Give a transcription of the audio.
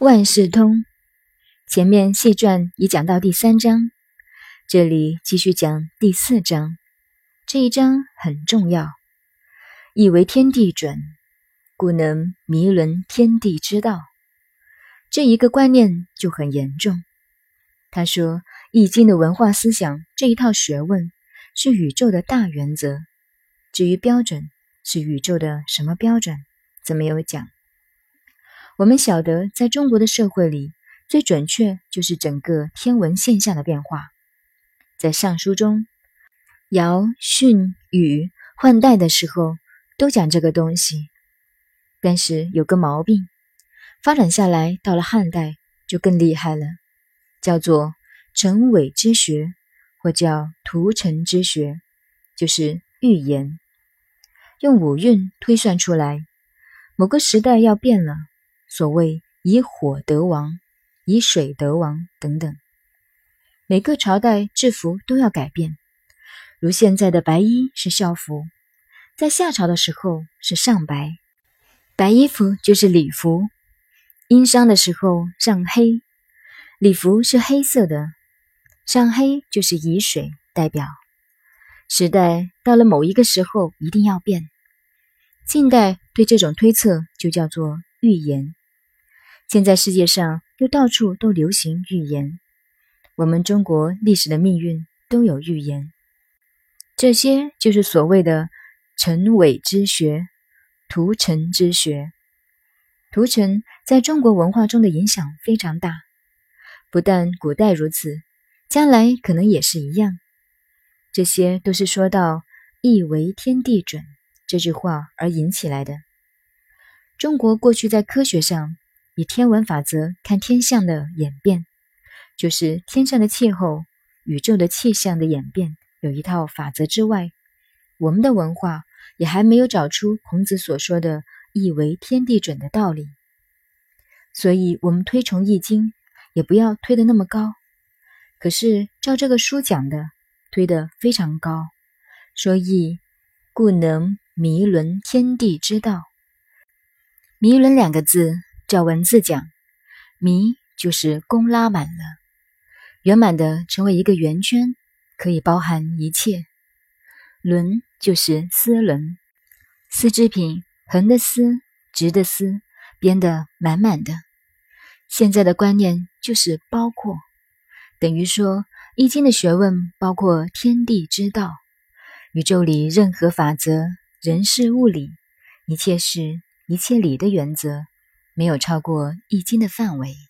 万事通。前面细传已讲到第三章，这里继续讲第四章。这一章很重要，意为天地准，故能迷伦天地之道。这一个观念就很严重。他说，《易经》的文化思想这一套学问是宇宙的大原则，至于标准是宇宙的什么标准，则没有讲。我们晓得，在中国的社会里，最准确就是整个天文现象的变化。在《尚书》中，尧、舜、禹换代的时候都讲这个东西，但是有个毛病。发展下来，到了汉代就更厉害了，叫做成伪之学，或叫图成之学，就是预言，用五运推算出来，某个时代要变了。所谓以火得王，以水得王等等，每个朝代制服都要改变，如现在的白衣是校服，在夏朝的时候是上白，白衣服就是礼服。殷商的时候上黑，礼服是黑色的，上黑就是以水代表。时代到了某一个时候一定要变。近代对这种推测就叫做预言。现在世界上又到处都流行预言，我们中国历史的命运都有预言，这些就是所谓的陈伪之学、图成之学。屠城在中国文化中的影响非常大，不但古代如此，将来可能也是一样。这些都是说到“意为天地准”这句话而引起来的。中国过去在科学上以天文法则看天象的演变，就是天上的气候、宇宙的气象的演变有一套法则之外，我们的文化也还没有找出孔子所说的。以为天地准的道理，所以我们推崇易经，也不要推得那么高。可是照这个书讲的，推得非常高，说易故能迷伦天地之道。迷伦两个字，照文字讲，迷就是弓拉满了，圆满的成为一个圆圈，可以包含一切。轮就是丝轮，丝织品。横的丝，直的丝，编得满满的。现在的观念就是包括，等于说《易经》的学问包括天地之道，宇宙里任何法则、人事物理，一切事、一切理的原则，没有超过《一斤》的范围。